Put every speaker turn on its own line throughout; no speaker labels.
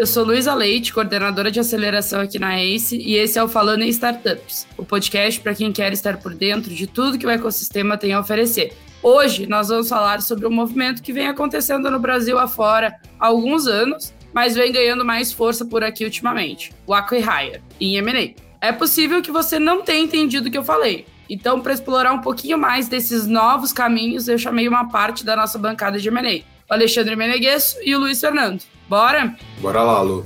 Eu sou Luísa Leite, coordenadora de aceleração aqui na ACE, e esse é o Falando em Startups, o podcast para quem quer estar por dentro de tudo que o ecossistema tem a oferecer. Hoje nós vamos falar sobre um movimento que vem acontecendo no Brasil afora há alguns anos, mas vem ganhando mais força por aqui ultimamente, o Acquihire, em M&A. É possível que você não tenha entendido o que eu falei, então, para explorar um pouquinho mais desses novos caminhos, eu chamei uma parte da nossa bancada de M&A, o Alexandre Meneguesso e o Luiz Fernando. Bora?
Bora lá, Lu.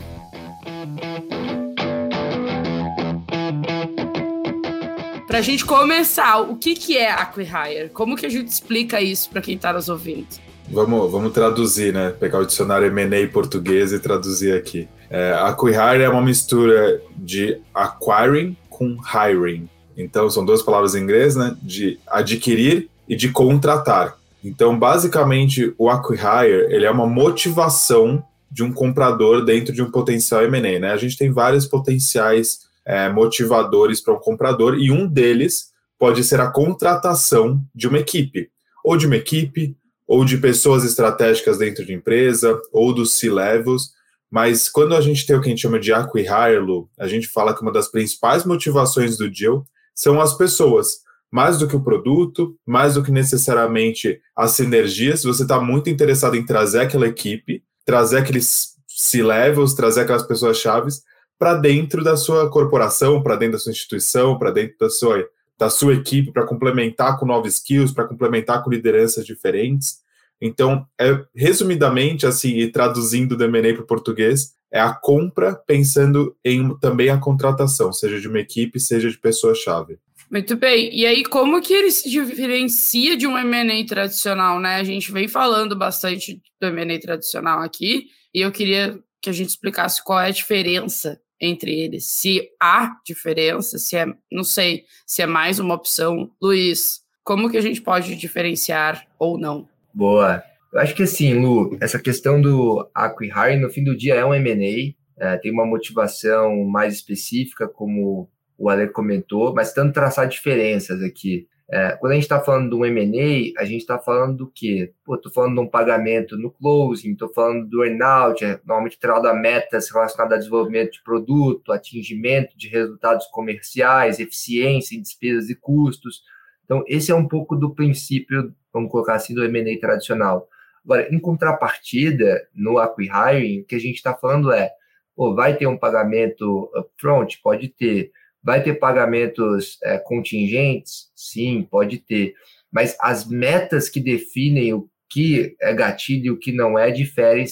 Para a gente começar, o que, que é Acquihire? Como que a gente explica isso para quem está nos ouvindo?
Vamos, vamos traduzir, né? Pegar o dicionário M&A português e traduzir aqui. É, acquihire é uma mistura de acquiring com hiring. Então, são duas palavras em inglês, né? De adquirir e de contratar. Então, basicamente, o acquihire, ele é uma motivação de um comprador dentro de um potencial M&A, né? A gente tem vários potenciais é, motivadores para um comprador e um deles pode ser a contratação de uma equipe, ou de uma equipe, ou de pessoas estratégicas dentro de empresa, ou dos C-levels. Mas quando a gente tem o que a gente chama de acquihire, a gente fala que uma das principais motivações do deal são as pessoas, mais do que o produto, mais do que necessariamente as sinergias. Você está muito interessado em trazer aquela equipe trazer aqueles C-levels, trazer aquelas pessoas chaves para dentro da sua corporação, para dentro da sua instituição, para dentro da sua, da sua equipe, para complementar com novos skills, para complementar com lideranças diferentes. Então, é, resumidamente, assim, e traduzindo do M&A para o português, é a compra pensando em também a contratação, seja de uma equipe, seja de pessoa-chave.
Muito bem. E aí, como que ele se diferencia de um M&A tradicional, né? A gente vem falando bastante do M&A tradicional aqui, e eu queria que a gente explicasse qual é a diferença entre eles. Se há diferença, se é, não sei, se é mais uma opção. Luiz, como que a gente pode diferenciar ou não?
Boa. Eu acho que assim, Lu, essa questão do acquihire, no fim do dia, é um M&A, é, tem uma motivação mais específica, como o Ale comentou, mas tentando traçar diferenças aqui. É, quando a gente está falando de um M&A, a gente está falando do quê? Estou falando de um pagamento no closing, estou falando do earnout, é, normalmente trado a metas relacionadas a desenvolvimento de produto, atingimento de resultados comerciais, eficiência em despesas e custos. Então, esse é um pouco do princípio, vamos colocar assim, do M&A tradicional. Agora, em contrapartida, no acquihiring, o que a gente está falando é, pô, vai ter um pagamento upfront? Pode ter Vai ter pagamentos é, contingentes? Sim, pode ter. Mas as metas que definem o que é gatilho e o que não é diferem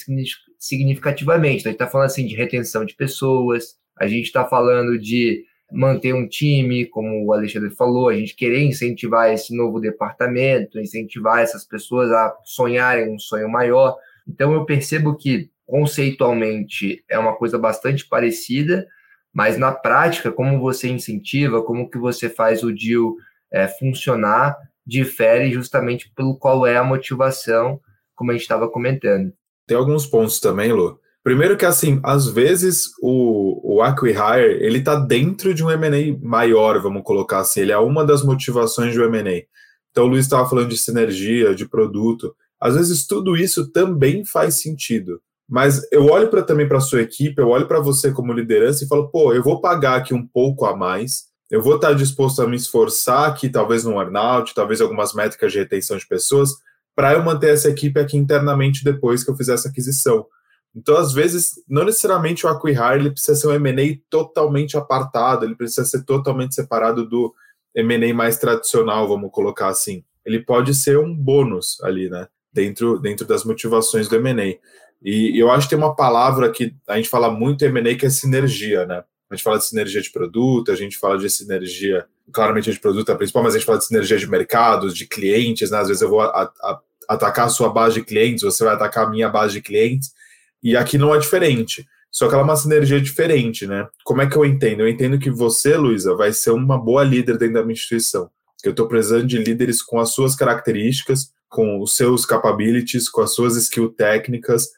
significativamente. Então, a gente está falando assim de retenção de pessoas, a gente está falando de manter um time, como o Alexandre falou, a gente querer incentivar esse novo departamento, incentivar essas pessoas a sonharem um sonho maior. Então, eu percebo que conceitualmente é uma coisa bastante parecida, mas na prática, como você incentiva, como que você faz o deal é, funcionar, difere justamente pelo qual é a motivação, como a gente estava comentando.
Tem alguns pontos também, Lu. Primeiro que, assim, às vezes o, o acquihire, ele está dentro de um M&A maior, vamos colocar assim, ele é uma das motivações do M&A. Então, o Luiz estava falando de sinergia, de produto. Às vezes, tudo isso também faz sentido. Mas eu olho para também para a sua equipe, eu olho para você como liderança e falo, pô, eu vou pagar aqui um pouco a mais, eu vou estar disposto a me esforçar aqui, talvez no earnout, talvez algumas métricas de retenção de pessoas, para eu manter essa equipe aqui internamente depois que eu fizer essa aquisição. Então, às vezes, não necessariamente o acquihire ele precisa ser um M&A totalmente apartado, ele precisa ser totalmente separado do M&A mais tradicional, vamos colocar assim. Ele pode ser um bônus ali, né? Dentro, dentro das motivações do M&A. E, eu acho que tem uma palavra que a gente fala muito em M&A que é sinergia, né? A gente fala de sinergia de produto, a gente fala de sinergia, claramente de produto é a principal, mas a gente fala de sinergia de mercados, de clientes, né? Às vezes eu vou a, a, atacar a sua base de clientes, você vai atacar a minha base de clientes, e aqui não é diferente. Só que ela é uma sinergia diferente, né? Como é que eu entendo? Eu entendo que você, Luísa, vai ser uma boa líder dentro da minha instituição. Que eu estou precisando de líderes com as suas características, com os seus capabilities, com as suas skill técnicas,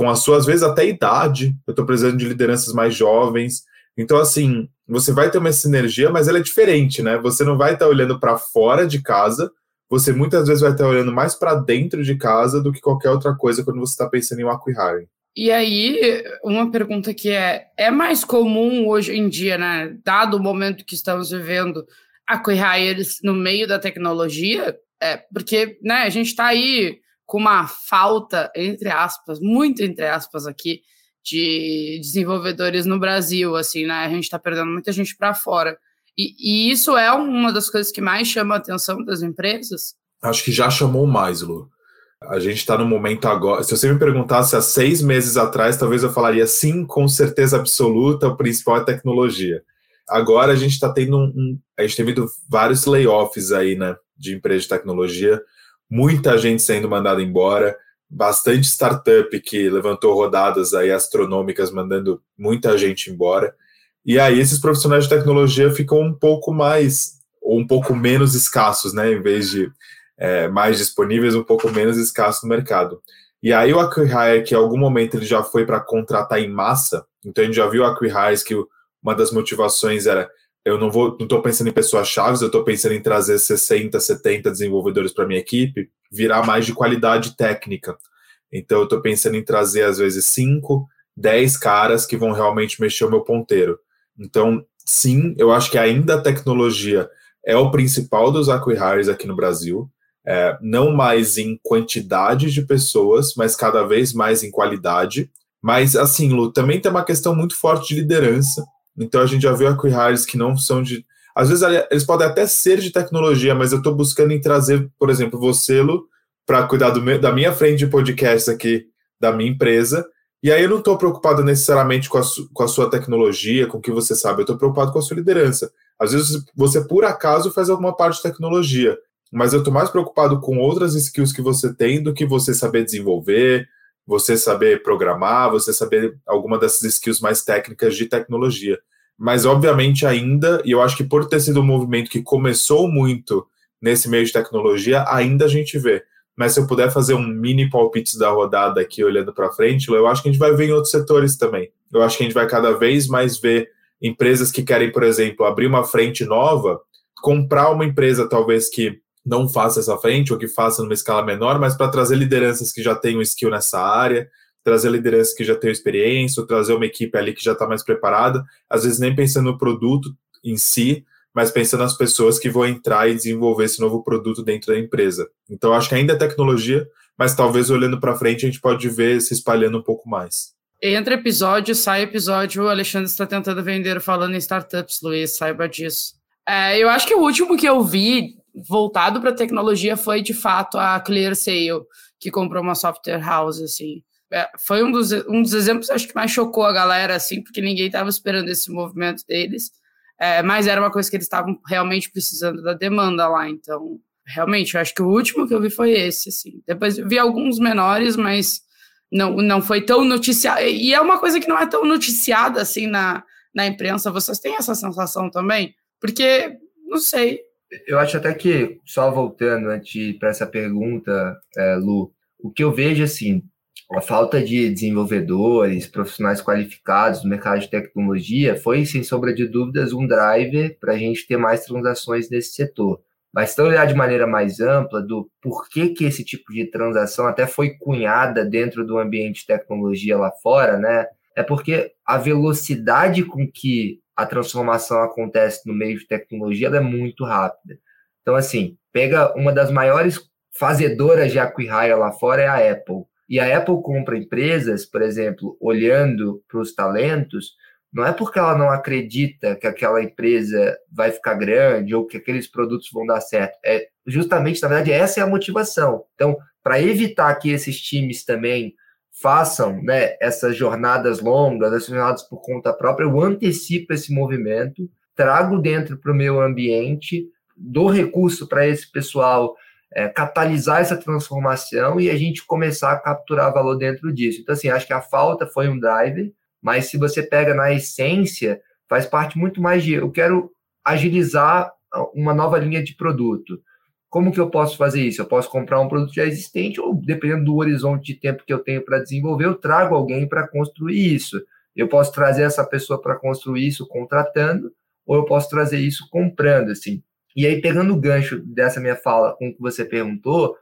com a sua, às vezes, até idade. Eu estou precisando de lideranças mais jovens. Então, assim, você vai ter uma sinergia, mas ela é diferente, né? Você não vai estar tá olhando para fora de casa, você muitas vezes vai estar tá olhando mais para dentro de casa do que qualquer outra coisa quando você está pensando em um acquihiring.
E aí, uma pergunta que é: é mais comum hoje em dia, né, dado o momento que estamos vivendo, acquihires no meio da tecnologia? É, porque né, a gente está aí com uma falta, entre aspas, muito entre aspas aqui, de desenvolvedores no Brasil, assim, né? A gente está perdendo muita gente para fora. E, e, isso é uma das coisas que mais chama a atenção das empresas?
Acho que já chamou mais, Lu. A gente está no momento agora. Se você me perguntasse há seis meses atrás, talvez eu falaria sim, com certeza absoluta, o principal é tecnologia. Agora a gente está tendo um, um, A gente tem visto vários layoffs aí, né? De empresas de tecnologia, muita gente sendo mandada embora, bastante startup que levantou rodadas aí astronômicas, mandando muita gente embora. E aí esses profissionais de tecnologia ficam um pouco mais, ou um pouco menos escassos, né? Em vez de é, mais disponíveis, um pouco menos escassos no mercado. E aí o Acquihire, que em algum momento ele já foi para contratar em massa, então a gente já viu Acquihires que uma das motivações era eu não vou, não estou pensando em pessoas chaves, eu estou pensando em trazer 60, 70 desenvolvedores para minha equipe, virar mais de qualidade técnica. Então eu estou pensando em trazer às vezes 5, 10 caras que vão realmente mexer o meu ponteiro. Então, sim, eu acho que ainda a tecnologia é o principal dos acquihires aqui no Brasil é, não mais em quantidade de pessoas, mas cada vez mais em qualidade. Mas, assim, Lu, também tem uma questão muito forte de liderança. Então, a gente já viu acquihires que não são de. Às vezes, eles podem até ser de tecnologia, mas eu estou buscando em trazer, por exemplo, você, para cuidar meu, da minha frente de podcast aqui, da minha empresa. E aí eu não estou preocupado necessariamente com a, com a sua tecnologia, com o que você sabe, eu estou preocupado com a sua liderança. Às vezes você, por acaso, faz alguma parte de tecnologia, mas eu estou mais preocupado com outras skills que você tem do que você saber desenvolver, você saber programar, você saber alguma dessas skills mais técnicas de tecnologia. Mas, obviamente, ainda, e eu acho que por ter sido um movimento que começou muito nesse meio de tecnologia, ainda a gente vê. Mas se eu puder fazer um mini palpite da rodada aqui, olhando para frente, eu acho que a gente vai ver em outros setores também. Eu acho que a gente vai cada vez mais ver empresas que querem, por exemplo, abrir uma frente nova, comprar uma empresa talvez que não faça essa frente ou que faça numa escala menor, mas para trazer lideranças que já tenham skill nessa área, trazer lideranças que já tenham experiência, ou trazer uma equipe ali que já está mais preparada, às vezes nem pensando no produto em si, mas pensando nas pessoas que vão entrar e desenvolver esse novo produto dentro da empresa. Então, acho que ainda é tecnologia, mas talvez olhando para frente a gente pode ver se espalhando um pouco mais.
Entre episódio, sai episódio, o Alexandre está tentando vender falando em startups, Luiz, saiba disso. É, eu acho que o último que eu vi voltado para tecnologia foi de fato a ClearSale, que comprou uma software house, assim. É, foi um dos, um dos exemplos, acho que mais chocou a galera, assim, porque ninguém estava esperando esse movimento deles. É, mas era uma coisa que eles estavam realmente precisando da demanda lá, então realmente, eu acho que o último que eu vi foi esse, assim. Depois vi alguns menores, mas não, não foi tão noticiado. E é uma coisa que não é tão noticiada assim na, na imprensa. Vocês têm essa sensação também? Porque, não sei,
eu acho até que, só voltando para essa pergunta, é, Lu, o que eu vejo assim, a falta de desenvolvedores, profissionais qualificados no mercado de tecnologia foi, sem sombra de dúvidas, um driver para a gente ter mais transações nesse setor. Mas se olhar de maneira mais ampla do porquê que esse tipo de transação até foi cunhada dentro do ambiente de tecnologia lá fora, né? É porque a velocidade com que a transformação acontece no meio de tecnologia, ela é muito rápida. Então, assim, pega uma das maiores fazedoras de acquihire lá fora é a Apple. E a Apple compra empresas, por exemplo, olhando para os talentos, não é porque ela não acredita que aquela empresa vai ficar grande ou que aqueles produtos vão dar certo. É justamente, na verdade, essa é a motivação. Então, para evitar que esses times também façam né, essas jornadas longas, essas jornadas por conta própria, eu antecipo esse movimento, trago dentro para o meu ambiente, dou recurso para esse pessoal é, catalisar essa transformação e a gente começar a capturar valor dentro disso. Então, assim, acho que a falta foi um driver, mas se você pega na essência, faz parte muito mais de eu quero agilizar uma nova linha de produto. Como que eu posso fazer isso? Eu posso comprar um produto já existente ou, dependendo do horizonte de tempo que eu tenho para desenvolver, eu trago alguém para construir isso. Eu posso trazer essa pessoa para construir isso contratando, ou eu posso trazer isso comprando, assim. E aí, pegando o gancho dessa minha fala com o que você perguntou,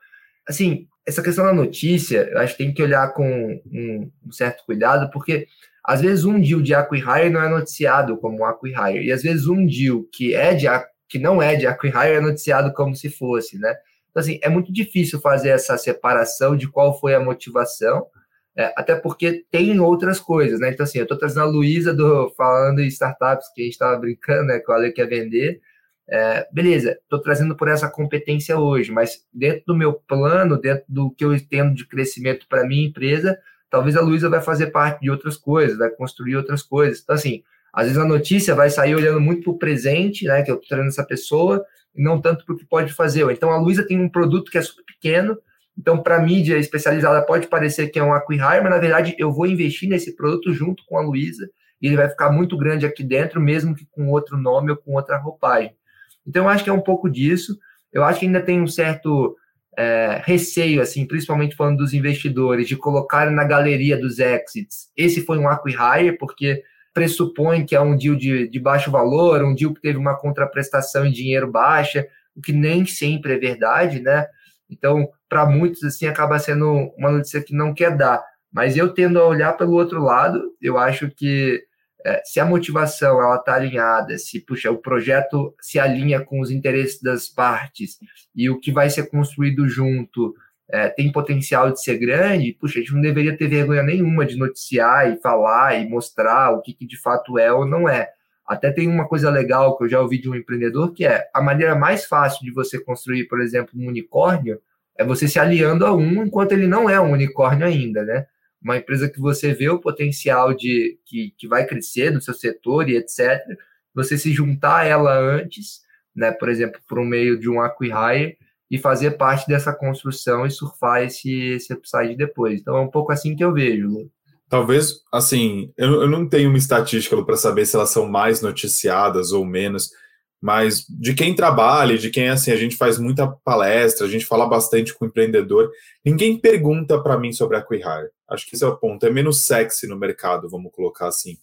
assim, essa questão da notícia, eu acho que tem que olhar com um, um certo cuidado, porque às vezes um deal de acquihire não é noticiado como um acquihire, e às vezes um deal que é de que não é de acquihire é noticiado como se fosse, né? Então, assim, é muito difícil fazer essa separação de qual foi a motivação, é, até porque tem outras coisas, né? Então, assim, eu estou trazendo a Luísa do falando em startups que a gente estava brincando, né? Que o Ale quer vender. É, beleza, estou trazendo por essa competência hoje, mas dentro do meu plano, dentro do que eu entendo de crescimento para minha empresa, talvez a Luísa vai fazer parte de outras coisas, vai construir outras coisas. Então, assim, às vezes a notícia vai sair olhando muito para o presente, né? Que eu estou trazendo essa pessoa, e não tanto para o que pode fazer. Então, a Luísa tem um produto que é super pequeno, então, para mídia especializada, pode parecer que é um acquihire, mas na verdade eu vou investir nesse produto junto com a Luísa e ele vai ficar muito grande aqui dentro, mesmo que com outro nome ou com outra roupagem. Então, eu acho que é um pouco disso. Eu acho que ainda tem um certo é, receio, assim, principalmente falando dos investidores, de colocar na galeria dos exits. Esse foi um acquihire, porque pressupõe que é um deal de, de baixo valor, um deal que teve uma contraprestação em dinheiro baixa, o que nem sempre é verdade, né? Então, para muitos, assim, acaba sendo uma notícia que não quer dar. Mas eu tendo a olhar pelo outro lado, eu acho que é, se a motivação ela está alinhada, se puxa, o projeto se alinha com os interesses das partes e o que vai ser construído junto é, tem potencial de ser grande, puxa, a gente não deveria ter vergonha nenhuma de noticiar e falar e mostrar o que, que de fato é ou não é. Até tem uma coisa legal que eu já ouvi de um empreendedor, que é a maneira mais fácil de você construir, por exemplo, um unicórnio, é você se aliando a um enquanto ele não é um unicórnio ainda, né? Uma empresa que você vê o potencial de que, que vai crescer no seu setor e etc. Você se juntar a ela antes, né? Por exemplo, por meio de um acquihire e fazer parte dessa construção e surfar esse, esse upside depois. Então é um pouco assim que eu vejo.
Talvez, assim, eu, eu não tenho uma estatística para saber se elas são mais noticiadas ou menos, mas de quem trabalha, de quem, assim, a gente faz muita palestra, a gente fala bastante com empreendedor, ninguém pergunta para mim sobre a Quihire. Acho que esse é o ponto, é menos sexy no mercado, vamos colocar assim.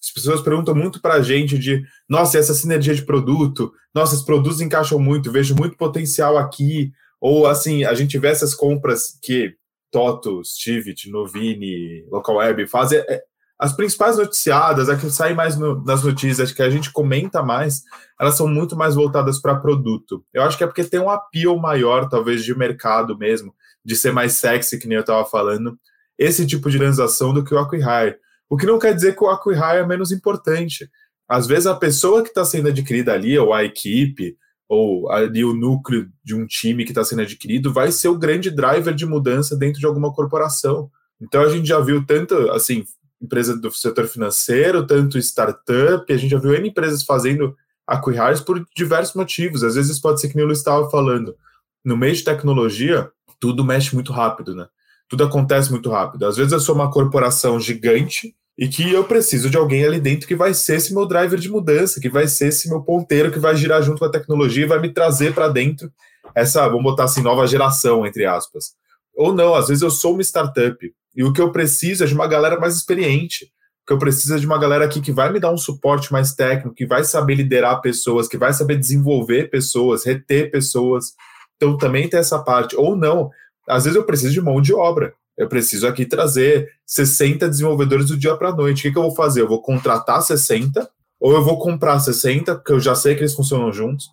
As pessoas perguntam muito para a gente de, nossa, essa sinergia de produto, nossa, os produtos encaixam muito, vejo muito potencial aqui, ou assim, a gente vê essas compras que Toto, Stivit, Novini, Local Web fazem. É, as principais noticiadas, as que saem mais no, nas notícias, que a gente comenta mais, elas são muito mais voltadas para produto. Eu acho que é porque tem um appeal maior, talvez, de mercado mesmo, de ser mais sexy, que nem eu estava falando, esse tipo de transação do que o acquihire. O que não quer dizer que o acquihire é menos importante. Às vezes a pessoa que está sendo adquirida ali, ou a equipe, ou ali o núcleo de um time que está sendo adquirido, vai ser o grande driver de mudança dentro de alguma corporação. Então a gente já viu tanto, assim, empresa do setor financeiro, tanto startup, a gente já viu N empresas fazendo acquihires por diversos motivos. Às vezes pode ser que nem o estava falando. No meio de tecnologia, tudo mexe muito rápido, né? Tudo acontece muito rápido. Às vezes eu sou uma corporação gigante e que eu preciso de alguém ali dentro que vai ser esse meu driver de mudança, que vai ser esse meu ponteiro que vai girar junto com a tecnologia e vai me trazer para dentro essa, vamos botar assim, nova geração, entre aspas. Ou não, às vezes eu sou uma startup e o que eu preciso é de uma galera mais experiente. O que eu preciso é de uma galera aqui que vai me dar um suporte mais técnico, que vai saber liderar pessoas, que vai saber desenvolver pessoas, reter pessoas. Então também tem essa parte. Ou não, às vezes eu preciso de mão de obra eu preciso aqui trazer 60 desenvolvedores do dia para a noite. O que, que eu vou fazer? Eu vou contratar 60 ou eu vou comprar 60, porque eu já sei que eles funcionam juntos,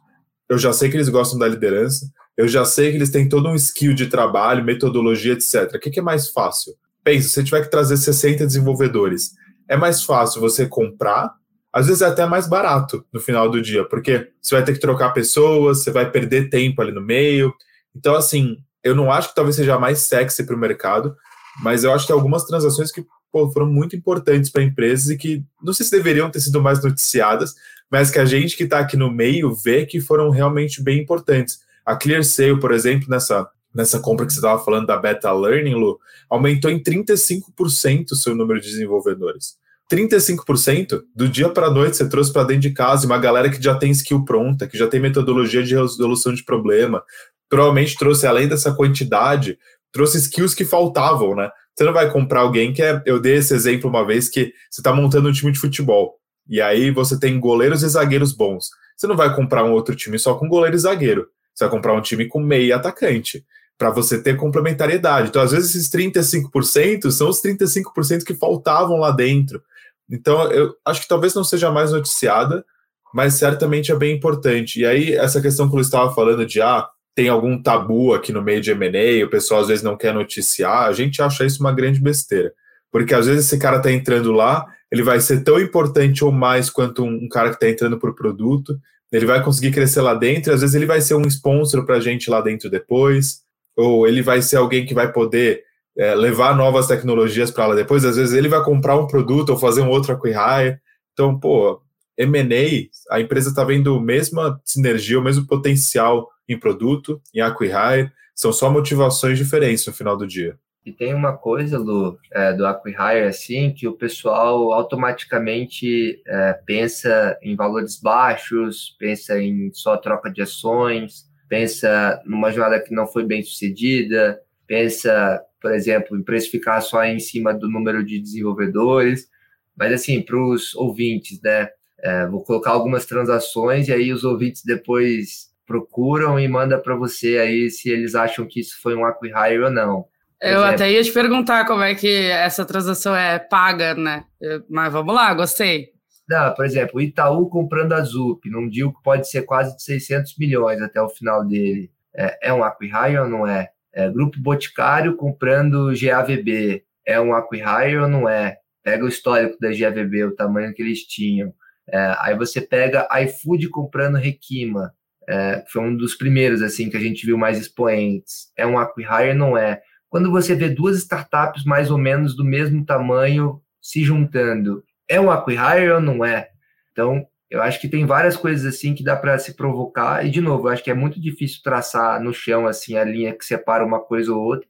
eu já sei que eles gostam da liderança, eu já sei que eles têm todo um skill de trabalho, metodologia, etc. O que, que é mais fácil? Pensa, se você tiver que trazer 60 desenvolvedores, é mais fácil você comprar, às vezes é até mais barato no final do dia, porque você vai ter que trocar pessoas, você vai perder tempo ali no meio. Então, assim, eu não acho que talvez seja mais sexy para o mercado, mas eu acho que algumas transações que pô, foram muito importantes para empresas e que não sei se deveriam ter sido mais noticiadas, mas que a gente que está aqui no meio vê que foram realmente bem importantes. A ClearSale, por exemplo, nessa, nessa compra que você estava falando da Beta Learning, Lu, aumentou em 35% o seu número de desenvolvedores. 35% do dia para a noite você trouxe para dentro de casa uma galera que já tem skill pronta, que já tem metodologia de resolução de problema, provavelmente trouxe, além dessa quantidade, trouxe skills que faltavam, né? Você não vai comprar alguém que é. Eu dei esse exemplo uma vez que você está montando um time de futebol. E aí você tem goleiros e zagueiros bons. Você não vai comprar um outro time só com goleiro e zagueiro. Você vai comprar um time com meio atacante. para você ter complementariedade. Então, às vezes, esses 35% são os 35% que faltavam lá dentro. Então, eu acho que talvez não seja mais noticiada, mas certamente é bem importante. E aí, essa questão que eu estava falando de ah, tem algum tabu aqui no meio de M&A, o pessoal às vezes não quer noticiar, a gente acha isso uma grande besteira. Porque às vezes esse cara está entrando lá, ele vai ser tão importante ou mais quanto um, cara que está entrando por produto, ele vai conseguir crescer lá dentro, às vezes ele vai ser um sponsor para a gente lá dentro depois, ou ele vai ser alguém que vai poder é, levar novas tecnologias para lá depois, às vezes ele vai comprar um produto ou fazer um outro acquihire. Então, pô, M&A, a empresa está vendo a mesma sinergia, o mesmo potencial em produto, em acquihire, são só motivações diferentes no final do dia.
E tem uma coisa, Lu, é, do acquihire, assim, que o pessoal automaticamente é, pensa em valores baixos, pensa em só troca de ações, pensa numa jornada que não foi bem sucedida, pensa, por exemplo, em precificar só em cima do número de desenvolvedores. Mas, assim, para os ouvintes, né, é, vou colocar algumas transações e aí os ouvintes depois procuram e manda para você aí se eles acham que isso foi um acquihire ou não.
Eu até ia te perguntar como é que essa transação é paga, né? Mas vamos lá, gostei.
Não, por exemplo, o Itaú comprando a ZUP, num deal que pode ser quase de 600 milhões até o final dele. É, é um acquihire ou não é? é? Grupo Boticário comprando GAVB, é um acquihire ou não é? Pega o histórico da GAVB, o tamanho que eles tinham. É, aí você pega iFood comprando Requima, é, foi um dos primeiros assim que a gente viu mais expoentes. É um acquihire? Não é? quando você vê duas startups mais ou menos do mesmo tamanho se juntando, é um acquihire ou não é? Então, eu acho que tem várias coisas assim que dá para se provocar. E, de novo, eu acho que é muito difícil traçar no chão assim a linha que separa uma coisa ou outra.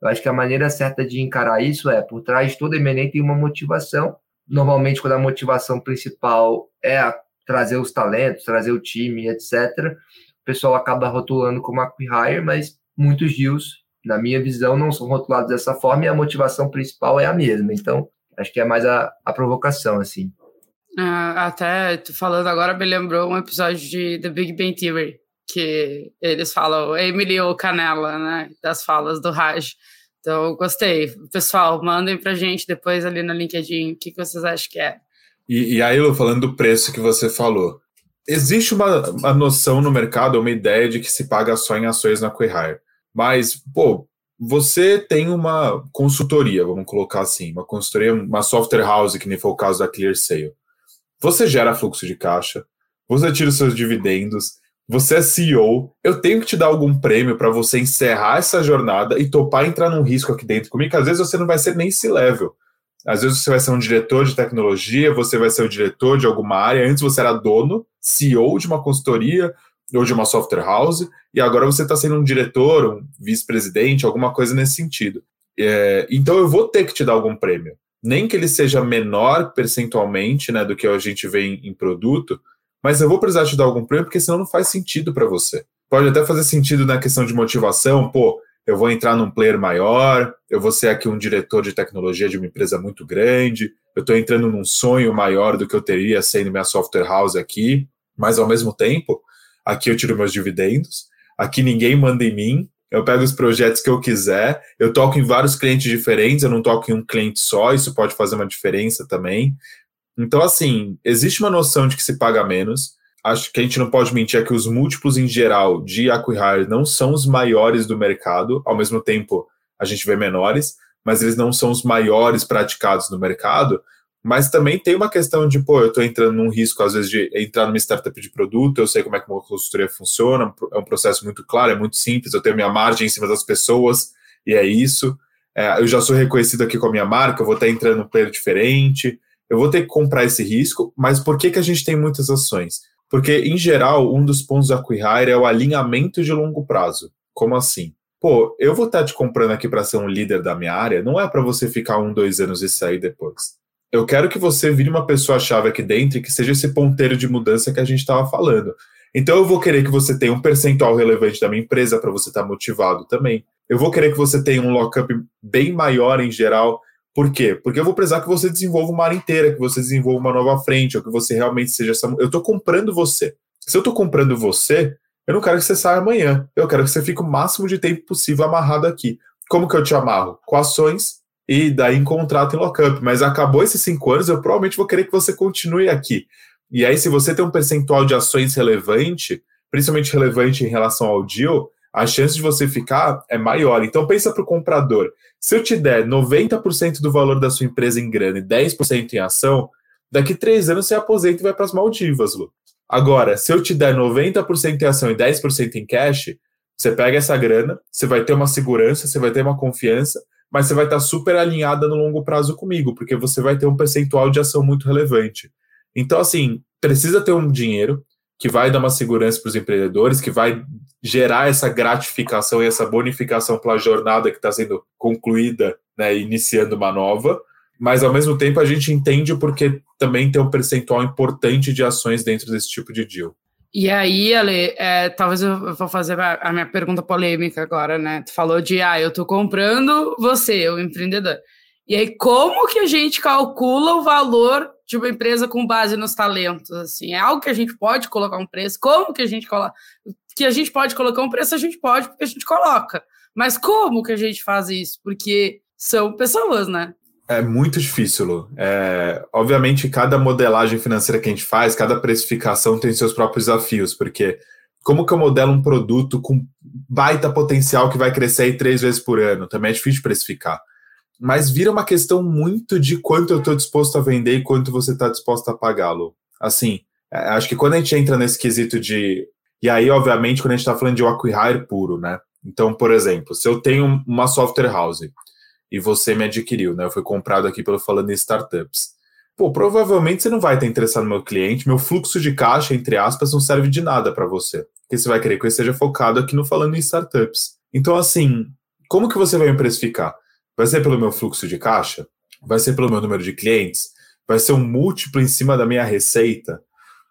Eu acho que a maneira certa de encarar isso é, por trás de todo M&A tem uma motivação. Normalmente, quando a motivação principal é trazer os talentos, trazer o time, etc., o pessoal acaba rotulando como acquihire, mas muitos deals na minha visão, não são rotulados dessa forma e a motivação principal é a mesma. Então, acho que é mais a, a provocação, assim.
Uh, até falando agora me lembrou um episódio de The Big Bang Theory, que eles falam Emily ou Canela, né, das falas do Raj. Então, gostei. Pessoal, mandem pra gente depois ali no LinkedIn o que, que vocês acham que é.
E, e aí, Lu, falando do preço que você falou, existe uma, uma noção no mercado, uma ideia de que se paga só em ações na Quihire. Mas, pô, você tem uma consultoria, vamos colocar assim, uma consultoria, uma software house, que nem foi o caso da ClearSale. Você gera fluxo de caixa, você tira os seus dividendos, você é CEO, eu tenho que te dar algum prêmio para você encerrar essa jornada e topar entrar num risco aqui dentro comigo, que às vezes você não vai ser nem C-level. Às vezes você vai ser um diretor de tecnologia, você vai ser o diretor de alguma área. Antes você era dono, CEO de uma consultoria, ou de uma software house, e agora você está sendo um diretor, um vice-presidente, alguma coisa nesse sentido. É, então eu vou ter que te dar algum prêmio. Nem que ele seja menor percentualmente né, do que a gente vê em, em produto, mas eu vou precisar te dar algum prêmio, porque senão não faz sentido para você. Pode até fazer sentido na questão de motivação, pô, eu vou entrar num player maior, eu vou ser aqui um diretor de tecnologia de uma empresa muito grande, eu estou entrando num sonho maior do que eu teria sendo minha software house aqui, mas ao mesmo tempo, aqui eu tiro meus dividendos, aqui ninguém manda em mim, eu pego os projetos que eu quiser, eu toco em vários clientes diferentes, eu não toco em um cliente só, isso pode fazer uma diferença também. Então, assim, existe uma noção de que se paga menos. Acho que a gente não pode mentir é que os múltiplos em geral de acquihire não são os maiores do mercado, ao mesmo tempo a gente vê menores, mas eles não são os maiores praticados no mercado. Mas também tem uma questão de, pô, eu estou entrando num risco, às vezes, de entrar numa startup de produto, eu sei como é que uma consultoria funciona, é um processo muito claro, é muito simples, eu tenho minha margem em cima das pessoas, e é isso. É, eu já sou reconhecido aqui com a minha marca, eu vou estar entrando num player diferente, eu vou ter que comprar esse risco, mas por que, que a gente tem muitas ações? Porque, em geral, um dos pontos da Quihire é o alinhamento de longo prazo. Como assim? Pô, eu vou estar te comprando aqui para ser um líder da minha área, não é para você ficar um, dois anos e sair depois eu quero que você vire uma pessoa-chave aqui dentro e que seja esse ponteiro de mudança que a gente estava falando. Então eu vou querer que você tenha um percentual relevante da minha empresa para você estar motivado também. Eu vou querer que você tenha um lockup bem maior em geral. Por quê? Porque eu vou precisar que você desenvolva uma área inteira, que você desenvolva uma nova frente, ou que você realmente seja essa. Eu estou comprando você. Se eu estou comprando você, Eu não quero que você saia amanhã. Eu quero que você fique o máximo de tempo possível amarrado aqui. Como que eu te amarro? Com ações e daí em contrato em lockup. Mas acabou esses cinco anos, eu provavelmente vou querer que você continue aqui. E aí, se você tem um percentual de ações relevante, principalmente relevante em relação ao deal, a chance de você ficar é maior. Então pensa para o comprador. Se eu te der 90% do valor da sua empresa em grana e 10% em ação, daqui três anos você aposenta e vai para as Maldivas, Lu. Agora, se eu te der 90% em ação e 10% em cash, você pega essa grana, você vai ter uma segurança, você vai ter uma confiança, mas você vai estar super alinhada no longo prazo comigo, porque você vai ter um percentual de ação muito relevante. Então, assim, precisa ter um dinheiro que vai dar uma segurança para os empreendedores, que vai gerar essa gratificação e essa bonificação pela jornada que está sendo concluída, né, iniciando uma nova, mas ao mesmo tempo a gente entende porque também tem um percentual importante de ações dentro desse tipo de deal.
E aí, Ale, é, talvez eu vou fazer a minha pergunta polêmica agora, né? Tu falou de, ah, eu tô comprando você, o empreendedor. E aí, como que a gente calcula o valor de uma empresa com base nos talentos? Assim, é algo que a gente pode colocar um preço? Como que a gente coloca? Que a gente pode colocar um preço, a gente pode, porque a gente coloca. Mas como que a gente faz isso? Porque são pessoas, né?
É muito difícil, Lu. É, obviamente, cada modelagem financeira que a gente faz, cada precificação tem seus próprios desafios, porque como que eu modelo um produto com baita potencial que vai crescer aí três vezes por ano? Também é difícil precificar. Mas vira uma questão muito de quanto eu estou disposto a vender e quanto você está disposto a pagá-lo. Assim, é, acho que quando a gente entra nesse quesito de. E aí, obviamente, quando a gente está falando de acquire puro, né? Então, por exemplo, se eu tenho uma software house e você me adquiriu, né? Eu fui comprado aqui pelo Falando em Startups. Pô, provavelmente você não vai estar interessado no meu cliente, meu fluxo de caixa, entre aspas, não serve de nada para você. Porque você vai querer que eu esteja focado aqui no Falando em Startups. Então, assim, como que você vai me precificar? Vai ser pelo meu fluxo de caixa? Vai ser pelo meu número de clientes? Vai ser um múltiplo em cima da minha receita?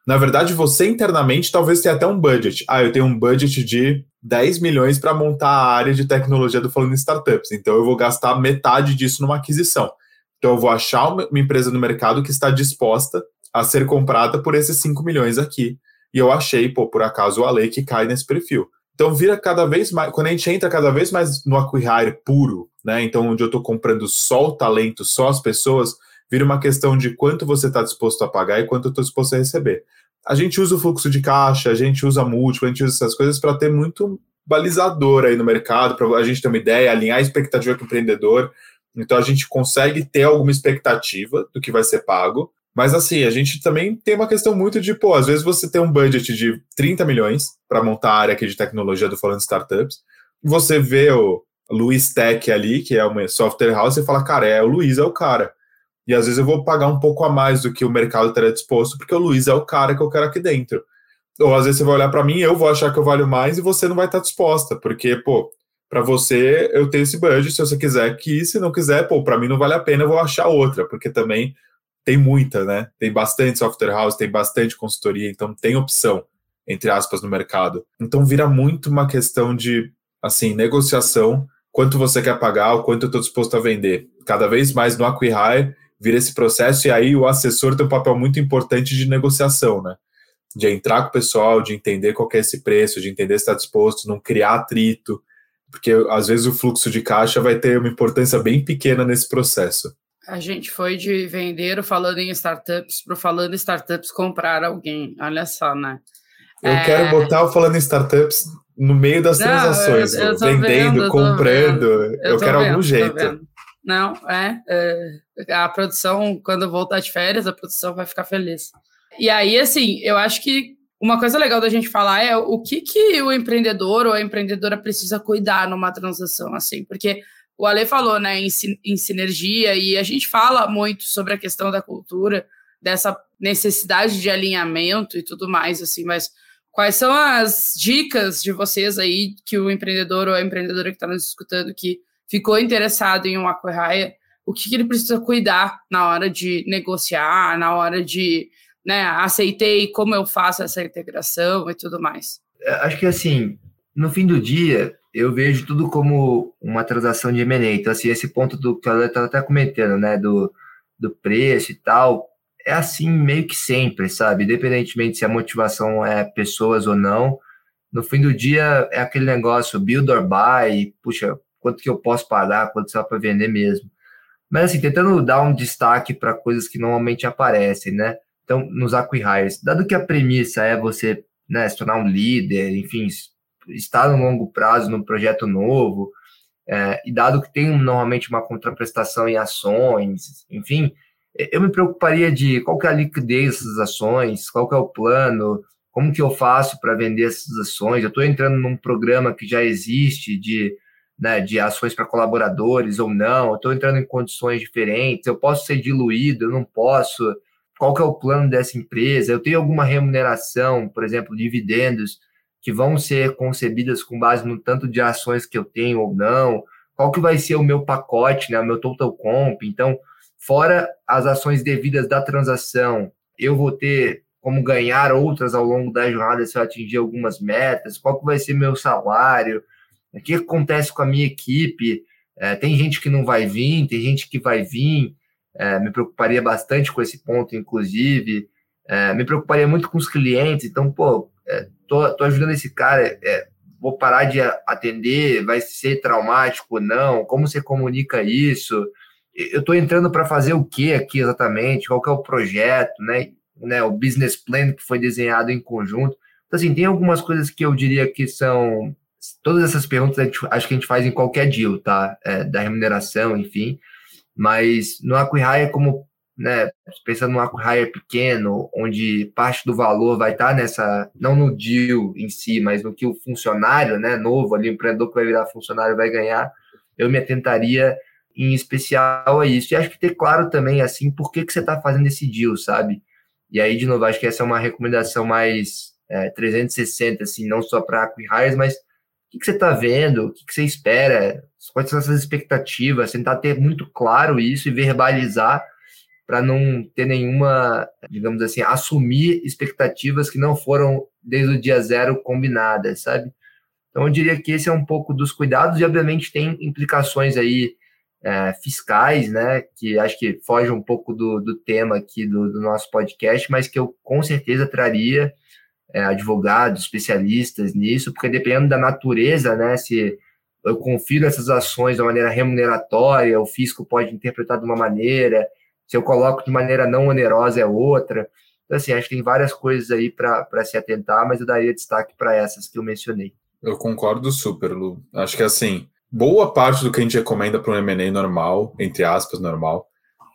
Na verdade, você internamente talvez tenha até um budget. Ah, eu tenho um budget de 10 milhões para montar a área de tecnologia do Falando Startups. Então eu vou gastar metade disso numa aquisição. Então eu vou achar uma empresa no mercado que está disposta a ser comprada por esses 5 milhões aqui. E eu achei, pô, por acaso, o Ale que cai nesse perfil. Então vira cada vez mais, quando a gente entra cada vez mais no acquire puro, né? Então onde eu estou comprando só o talento, só as pessoas, vira uma questão de quanto você está disposto a pagar e quanto eu estou disposto a receber a gente usa o fluxo de caixa, a gente usa múltiplo, a gente usa essas coisas para ter muito balizador aí no mercado, para a gente ter uma ideia, alinhar a expectativa com o empreendedor. Então a gente consegue ter alguma expectativa do que vai ser pago. Mas assim, a gente também tem uma questão muito de, pô, às vezes você tem um budget de 30 milhões para montar a área aqui de tecnologia do Falando Startups, você vê o Luiz Tech ali, que é uma software house, e fala, cara, é o Luiz é o cara. E às vezes eu vou pagar um pouco a mais do que o mercado estaria disposto, porque o Luiz é o cara que eu quero aqui dentro. Ou às vezes você vai olhar para mim, eu vou achar que eu valho mais e você não vai estar disposta, porque, pô, para você eu tenho esse budget, se você quiser que, se não quiser, pô, para mim não vale a pena, eu vou achar outra, porque também tem muita, né? Tem bastante software house, tem bastante consultoria, então tem opção, entre aspas, no mercado. Então vira muito uma questão de, assim, negociação, quanto você quer pagar, o quanto eu estou disposto a vender. Cada vez mais no acquihire vira esse processo, e aí o assessor tem um papel muito importante de negociação, né? De entrar com o pessoal, de entender qual é esse preço, de entender se está disposto, não criar atrito, porque às vezes o fluxo de caixa vai ter uma importância bem pequena nesse processo.
A gente foi de vender o falando em startups para o falando em startups comprar alguém. Olha só, né?
Eu é... quero botar o falando em startups no meio das não, transações, eu, eu vendendo, vendo, comprando. Eu, eu quero vendo, algum jeito.
Não, é, é, A produção, quando voltar de férias, a produção vai ficar feliz. E aí, assim, eu acho que uma coisa legal da gente falar é o que, que o empreendedor ou a empreendedora precisa cuidar numa transação, assim, porque o Ale falou, né, em, em sinergia, e a gente fala muito sobre a questão da cultura, dessa necessidade de alinhamento e tudo mais, assim, mas quais são as dicas de vocês aí que o empreendedor ou a empreendedora que está nos escutando que ficou interessado em um acquihire, o que, que ele precisa cuidar na hora de negociar, na hora de, né, aceitei como eu faço essa integração e tudo mais?
É, acho que assim, no fim do dia, eu vejo tudo como uma transação de M&A. Então, assim, esse ponto do que ela estava até comentando, né, do, do preço e tal, é assim meio que sempre, sabe? Independentemente se a motivação é pessoas ou não, no fim do dia é aquele negócio build or buy, puxa, quanto que eu posso pagar, quanto só para vender mesmo. Mas assim, tentando dar um destaque para coisas que normalmente aparecem, né? Então, nos acquihires, dado que a premissa é você né, se tornar um líder, enfim, estar no longo prazo num projeto novo, é, e dado que tem normalmente uma contraprestação em ações, enfim, eu me preocuparia de qual que é a liquidez dessas ações, qual que é o plano, como que eu faço para vender essas ações? Eu estou entrando num programa que já existe de, né, de ações para colaboradores ou não? Estou entrando em condições diferentes? Eu posso ser diluído? Eu não posso? Qual que é o plano dessa empresa? Eu tenho alguma remuneração, por exemplo, dividendos, que vão ser concebidas com base no tanto de ações que eu tenho ou não? Qual que vai ser o meu pacote, né, o meu total comp? Então, fora as ações devidas da transação, eu vou ter como ganhar outras ao longo da jornada se eu atingir algumas metas, qual que vai ser meu salário, o que acontece com a minha equipe, é, tem gente que não vai vir, tem gente que vai vir, é, me preocuparia bastante com esse ponto, inclusive, é, me preocuparia muito com os clientes, então, pô, é, tô, tô ajudando esse cara, é, vou parar de atender, vai ser traumático ou não, como você comunica isso, eu estou entrando para fazer o que aqui exatamente, qual que é o projeto, né? né, o business plan que foi desenhado em conjunto. Então, assim, tem algumas coisas que eu diria que são. Todas essas perguntas gente, acho que a gente faz em qualquer deal, tá? É, da remuneração, enfim. Mas no Acquihire, como né, pensando no Acquihire pequeno, onde parte do valor vai estar nessa, não no deal em si, mas no que o funcionário, né, novo ali, o empreendedor que vai virar funcionário vai ganhar, eu me atentaria em especial a isso. E acho que ter claro também, assim, por que, que você está fazendo esse deal, sabe? E aí, de novo, acho que essa é uma recomendação mais é, 360, assim, não só para acquihires, mas o que, que você está vendo, o que, que, você espera, quais são essas expectativas, tentar ter muito claro isso e verbalizar para não ter nenhuma, digamos assim, assumir expectativas que não foram desde o dia zero combinadas, sabe? Então, eu diria que esse é um pouco dos cuidados e, obviamente, tem implicações aí é, fiscais, né, que acho que foge um pouco do, do tema aqui do, do, nosso podcast, mas que eu com certeza traria é, advogados, especialistas nisso, porque dependendo da natureza, né, se eu confiro essas ações de maneira remuneratória, o fisco pode interpretar de uma maneira, se eu coloco de maneira não onerosa é outra. Então, assim, acho que tem várias coisas aí para se atentar, mas eu daria destaque para essas que eu mencionei.
Eu concordo super, Lu. Acho que assim, boa parte do que a gente recomenda para um M&A normal, entre aspas, normal,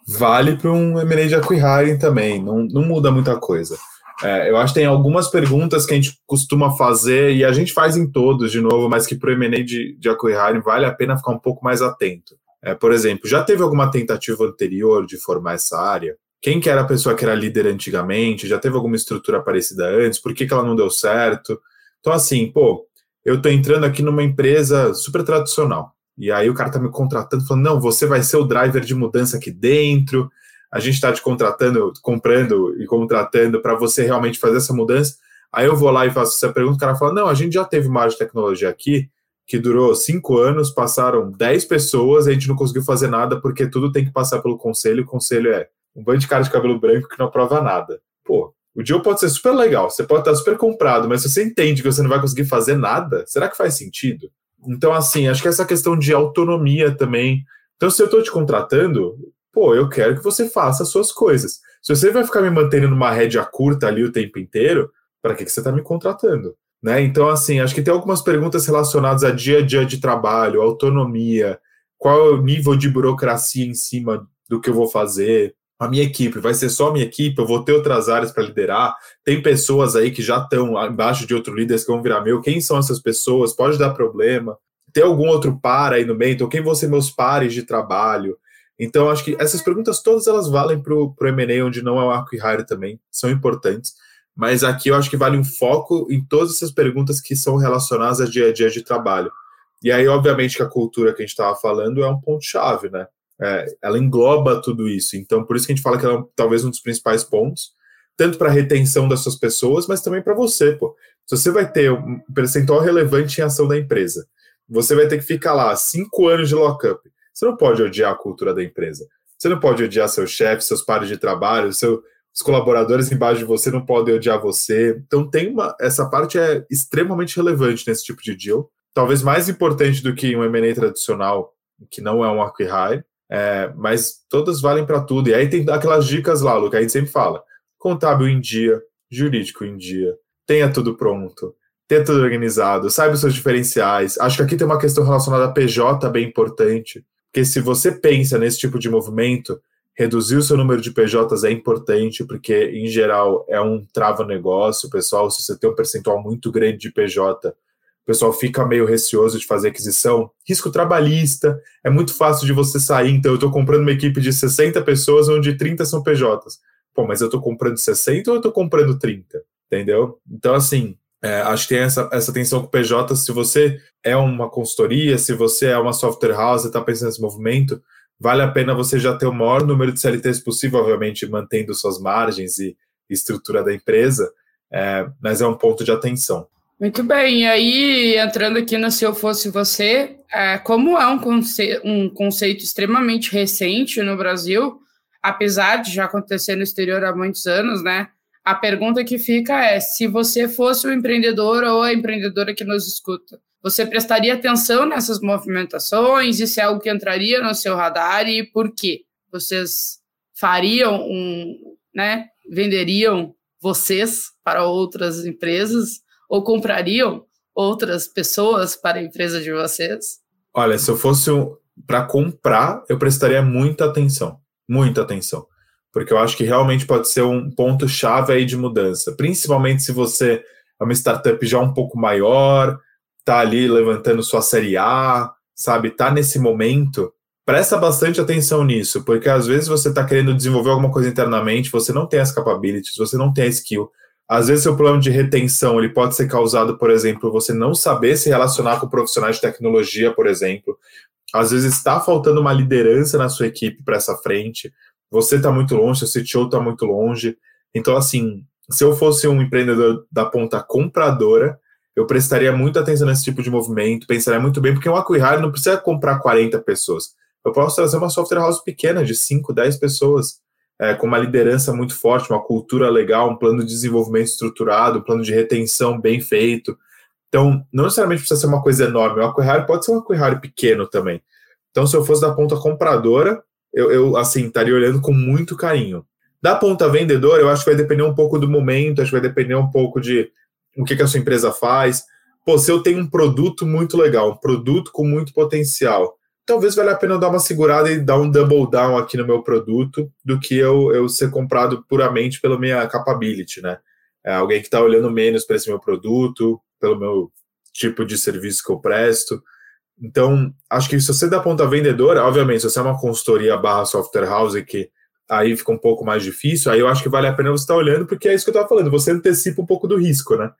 vale para um M&A de acquiring também, não, não muda muita coisa. É, eu acho que tem algumas perguntas que a gente costuma fazer, e a gente faz em todos, de novo, mas que para o M&A de, de acquiring vale a pena ficar um pouco mais atento. É, por exemplo, já teve alguma tentativa anterior de formar essa área? Quem que era a pessoa que era líder antigamente? Já teve alguma estrutura parecida antes? Por que, que ela não deu certo? Então, assim, pô, eu estou entrando aqui numa empresa super tradicional. E aí o cara está me contratando, falando, não, você vai ser o driver de mudança aqui dentro, a gente está te contratando, comprando e contratando para você realmente fazer essa mudança. Aí eu vou lá e faço essa pergunta, o cara fala, não, a gente já teve uma área de tecnologia aqui, que durou cinco anos, passaram dez pessoas, a gente não conseguiu fazer nada porque tudo tem que passar pelo conselho, o conselho é um bando de cara de cabelo branco que não aprova nada. Pô, o deal pode ser super legal, você pode estar super comprado, mas se você entende que você não vai conseguir fazer nada, será que faz sentido? Então, assim, acho que essa questão de autonomia também. Então, se eu estou te contratando, pô, eu quero que você faça as suas coisas. Se você vai ficar me mantendo numa rédea curta ali o tempo inteiro, para que, que você está me contratando? Né? Então, assim, acho que tem algumas perguntas relacionadas a dia a dia de trabalho, autonomia, qual é o nível de burocracia em cima do que eu vou fazer, a minha equipe, vai ser só a minha equipe, eu vou ter outras áreas para liderar. Tem pessoas aí que já estão embaixo de outro líder que vão virar meu. Quem são essas pessoas? Pode dar problema. Tem algum outro par aí no meio? Então, quem vão ser meus pares de trabalho? Então, acho que essas perguntas todas elas valem para o M&A, onde não é o arco e hire também, são importantes. Mas aqui eu acho que vale um foco em todas essas perguntas que são relacionadas a dia a dia de trabalho. E aí, obviamente, que a cultura que a gente estava falando é um ponto-chave, né? é, ela engloba tudo isso. Então, por isso que a gente fala que ela é talvez um dos principais pontos, tanto para a retenção das suas pessoas, mas também para você, pô. Se você vai ter um percentual relevante em ação da empresa, você vai ter que ficar lá cinco anos de lockup. Você não pode odiar a cultura da empresa. Você não pode odiar seu chefe, seus pares de trabalho, seu, os colaboradores embaixo de você não podem odiar você. Então tem uma, essa parte é extremamente relevante nesse tipo de deal. Talvez mais importante do que um M&A tradicional, que não é um acquihire, é, mas todas valem para tudo. E aí tem aquelas dicas lá, Luca, a gente sempre fala. Contábil em dia, jurídico em dia, tenha tudo pronto, tenha tudo organizado, saiba os seus diferenciais. Acho que aqui tem uma questão relacionada a PJ bem importante, porque se você pensa nesse tipo de movimento, reduzir o seu número de PJs é importante, porque, em geral, é um trava-negócio. Pessoal, se você tem um percentual muito grande de PJ, o pessoal fica meio receoso de fazer aquisição. Risco trabalhista, é muito fácil de você sair. Então, eu estou comprando uma equipe de 60 pessoas, onde 30 são PJs. Pô, mas eu estou comprando 60 ou eu estou comprando 30? Entendeu? Então, assim, é, acho que tem essa, essa tensão com o PJ. Se você é uma consultoria, se você é uma software house e está pensando nesse movimento, vale a pena você já ter o maior número de CLTs possível, obviamente mantendo suas margens e estrutura da empresa, é, mas é um ponto de atenção.
Muito bem, e aí entrando aqui no Se Eu Fosse Você, é, como é um, conce um conceito extremamente recente no Brasil, apesar de já acontecer no exterior há muitos anos, né? A pergunta que fica é: se você fosse o empreendedor ou a empreendedora que nos escuta, você prestaria atenção nessas movimentações? Isso é algo que entraria no seu radar e por quê? Vocês fariam um, né? Venderiam vocês para outras empresas ou comprariam outras pessoas para a empresa de vocês?
Olha, se eu fosse um, para comprar, eu prestaria muita atenção, muita atenção porque eu acho que realmente pode ser um ponto chave aí de mudança, principalmente se você é uma startup já um pouco maior, tá ali levantando sua série A, sabe, tá nesse momento, presta bastante atenção nisso, porque às vezes você está querendo desenvolver alguma coisa internamente, você não tem as capabilities, você não tem a skill. Às vezes seu problema de retenção ele pode ser causado, por exemplo, você não saber se relacionar com profissionais de tecnologia, por exemplo. Às vezes está faltando uma liderança na sua equipe para essa frente você está muito longe, seu CTO está muito longe. Então, assim, se eu fosse um empreendedor da ponta compradora, eu prestaria muita atenção nesse tipo de movimento, pensaria muito bem, porque um acquihire não precisa comprar 40 pessoas. Eu posso trazer uma software house pequena, de 5, 10 pessoas, é, com uma liderança muito forte, uma cultura legal, um plano de desenvolvimento estruturado, um plano de retenção bem feito. Então, não necessariamente precisa ser uma coisa enorme. O acquihire pode ser um acquihire pequeno também. Então, se eu fosse da ponta compradora, eu, eu assim, estaria olhando com muito carinho. Da ponta vendedora, eu acho que vai depender um pouco do momento, acho que vai depender um pouco de o que, que a sua empresa faz. Pô, se eu tenho um produto muito legal, um produto com muito potencial, talvez valha a pena eu dar uma segurada e dar um double down aqui no meu produto do que eu, eu ser comprado puramente pela minha capability, né? É alguém que está olhando menos para esse meu produto, pelo meu tipo de serviço que eu presto. Então, acho que se você dá ponta vendedora, obviamente, se você é uma consultoria barra software house, que aí fica um pouco mais difícil, aí eu acho que vale a pena você estar olhando, porque é isso que eu estava falando, você antecipa um pouco do risco, né?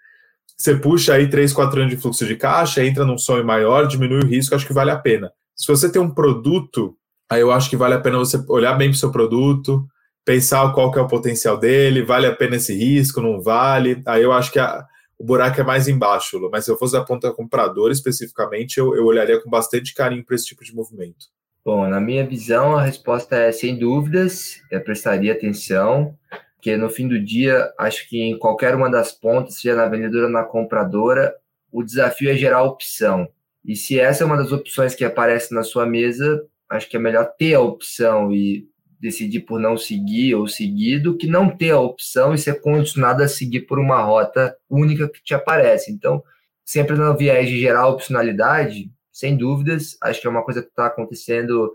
Você puxa aí 3, 4 anos de fluxo de caixa, entra num sonho maior, diminui o risco, acho que vale a pena. Se você tem um produto, aí eu acho que vale a pena você olhar bem para o seu produto, pensar qual que é o potencial dele, vale a pena esse risco, não vale. Aí eu acho que a, o buraco é mais embaixo, mas se eu fosse da ponta compradora especificamente, eu, eu olharia com bastante carinho para esse tipo de movimento.
Bom, na minha visão, a resposta é sem dúvidas, eu prestaria atenção, porque no fim do dia, acho que em qualquer uma das pontas, seja na vendedora ou na compradora, o desafio é gerar opção. E se essa é uma das opções que aparece na sua mesa, acho que é melhor ter a opção e decidir por não seguir ou seguir do que não ter a opção e ser condicionado a seguir por uma rota única que te aparece. Então, sempre no viés de gerar opcionalidade, sem dúvidas, acho que é uma coisa que está acontecendo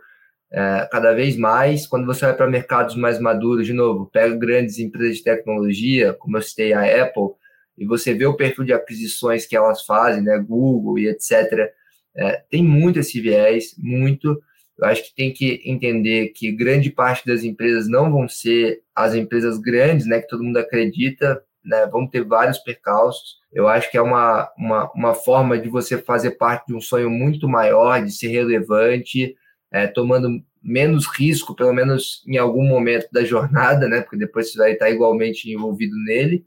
é, cada vez mais. Quando você vai para mercados mais maduros, de novo, pega grandes empresas de tecnologia, como eu citei a Apple, e você vê o perfil de aquisições que elas fazem, né, Google e etc., é, tem muito esse viés, muito. Eu acho que tem que entender que grande parte das empresas não vão ser as empresas grandes, né, que todo mundo acredita, né, vão ter vários percalços. Eu acho que é uma, uma, uma forma de você fazer parte de um sonho muito maior, de ser relevante, é, tomando menos risco, pelo menos em algum momento da jornada, né, porque depois você vai estar igualmente envolvido nele.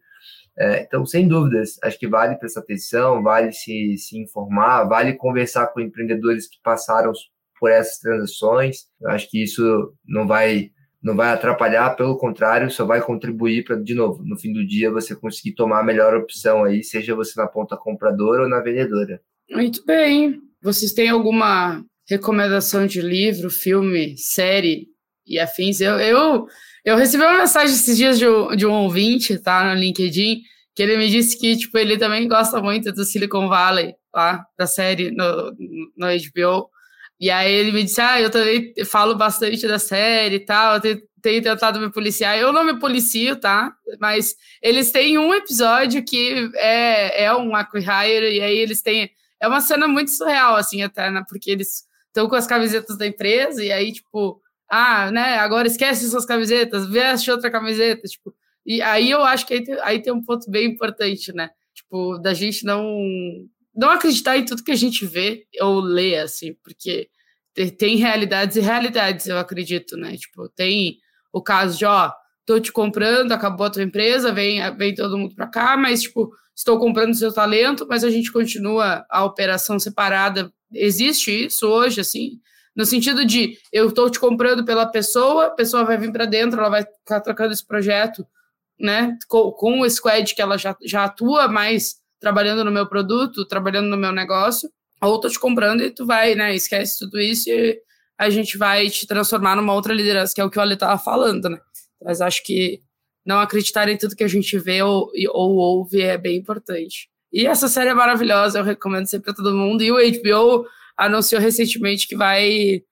É, então, sem dúvidas, acho que vale prestar atenção, vale se, se informar, vale conversar com empreendedores que passaram por essas transações. Eu acho que isso não vai não vai atrapalhar, pelo contrário, só vai contribuir para, de novo, no fim do dia você conseguir tomar a melhor opção aí, seja você na ponta compradora ou na vendedora.
Muito bem. Vocês têm alguma recomendação de livro, filme, série e afins? Eu, eu, eu recebi uma mensagem esses dias de um, de um ouvinte, tá, no LinkedIn, que ele me disse que, tipo, ele também gosta muito do Silicon Valley, lá, da série no, no HBO. E aí ele me disse, ah, eu também falo bastante da série e tal, eu tenho, tenho tentado me policiar. Eu não me policio, tá? Mas eles têm um episódio que é, é um acquihire, e aí eles têm... É uma cena muito surreal, assim, até, né? Porque eles estão com as camisetas da empresa, e aí, tipo, ah, né, agora esquece suas camisetas, veste outra camiseta, tipo... E aí eu acho que aí tem, aí tem um ponto bem importante, né? Tipo, da gente não não acreditar em tudo que a gente vê ou lê, assim, porque tem realidades e realidades, eu acredito, né? Tipo, tem o caso de, ó, tô te comprando, acabou a tua empresa, vem, vem todo mundo para cá, mas, tipo, estou comprando seu talento, mas a gente continua a operação separada. Existe isso hoje, assim, no sentido de eu estou te comprando pela pessoa, a pessoa vai vir para dentro, ela vai ficar trocando esse projeto, né, com, com o squad que ela já, já atua mais trabalhando no meu produto, trabalhando no meu negócio, ou tô te comprando e tu vai, né, esquece tudo isso e a gente vai te transformar numa outra liderança, que é o que o Ale tava falando, né? Mas acho que não acreditar em tudo que a gente vê ou, ou ouve é bem importante. E essa série é maravilhosa, eu recomendo sempre para todo mundo. E o HBO anunciou recentemente que vai,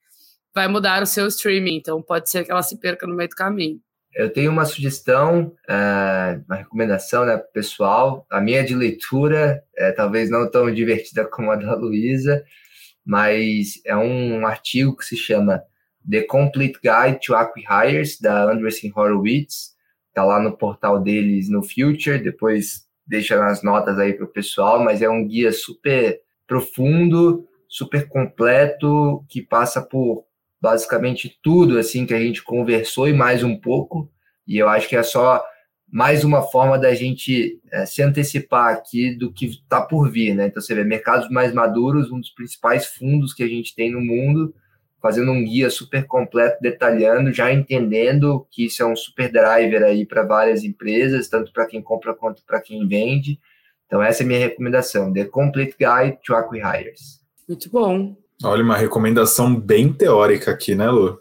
vai mudar o seu streaming, então pode ser que ela se perca no meio do caminho.
Eu tenho uma sugestão, uh, uma recomendação né, pessoal. A minha de leitura, é, talvez não tão divertida como a da Luísa, mas é um artigo que se chama The Complete Guide to Acquihires, da Andreessen Horowitz. Está lá no portal deles no Future, depois deixa nas notas aí para o pessoal, mas é um guia super profundo, super completo, que passa por basicamente tudo assim que a gente conversou e mais um pouco. E eu acho que é só mais uma forma da gente é, se antecipar aqui do que está por vir, né? Então você vê mercados mais maduros, um dos principais fundos que a gente tem no mundo, fazendo um guia super completo, detalhando, já entendendo que isso é um super driver aí para várias empresas, tanto para quem compra quanto para quem vende. Então essa é a minha recomendação, The Complete Guide to Acquihires.
Muito bom.
Olha, uma recomendação bem teórica aqui, né, Lu?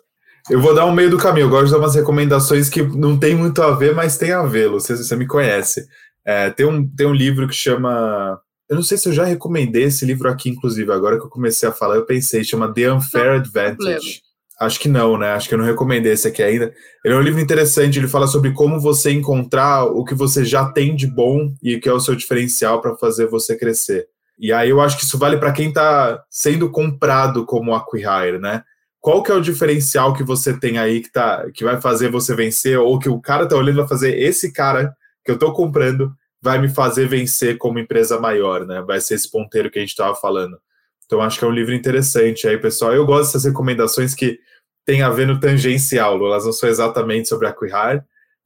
Eu vou dar um meio do caminho. Eu gosto de dar umas recomendações que não tem muito a ver, mas tem a ver, Lu. Você, você me conhece. É, tem, um, tem um livro que chama. Eu não sei se eu já recomendei esse livro aqui, inclusive. Agora que eu comecei a falar, eu pensei. Chama The Unfair Advantage. Acho que não, né? Acho que eu não recomendei esse aqui ainda. Ele é um livro interessante. Ele fala sobre como você encontrar o que você já tem de bom e que é o seu diferencial para fazer você crescer. E aí eu acho que isso vale para quem está sendo comprado como acquihire, né? Qual que é o diferencial que você tem aí que, tá, que vai fazer você vencer, ou que o cara está olhando para fazer esse cara que eu estou comprando vai me fazer vencer como empresa maior, né? Vai ser esse ponteiro que a gente estava falando. Então acho que é um livro interessante aí, pessoal. Eu gosto dessas recomendações que tem a ver no tangencial, elas não são exatamente sobre acquihire,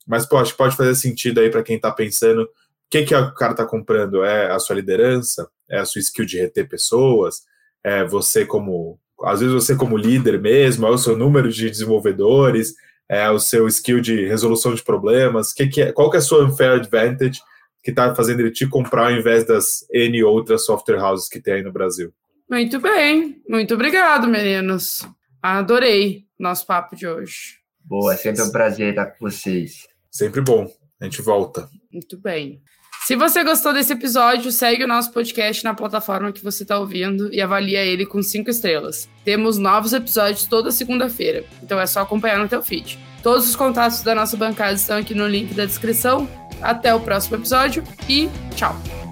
mas pô, acho que pode fazer sentido aí para quem está pensando o que, que o cara está comprando? É a sua liderança? É a sua skill de reter pessoas, é você como, às vezes você como líder mesmo, é o seu número de desenvolvedores, é o seu skill de resolução de problemas, que que é, qual que é a sua unfair advantage que está fazendo ele te comprar ao invés das N outras software houses que tem aí no Brasil.
Muito bem, muito obrigado, meninos. Adorei nosso papo de hoje.
Boa, sempre um prazer estar com vocês.
Sempre bom. A gente volta.
Muito bem. Se você gostou desse episódio, segue o nosso podcast na plataforma que você está ouvindo e avalia ele com cinco estrelas. Temos novos episódios toda segunda-feira, então é só acompanhar no teu feed. Todos os contatos da nossa bancada estão aqui no link da descrição. Até o próximo episódio e tchau!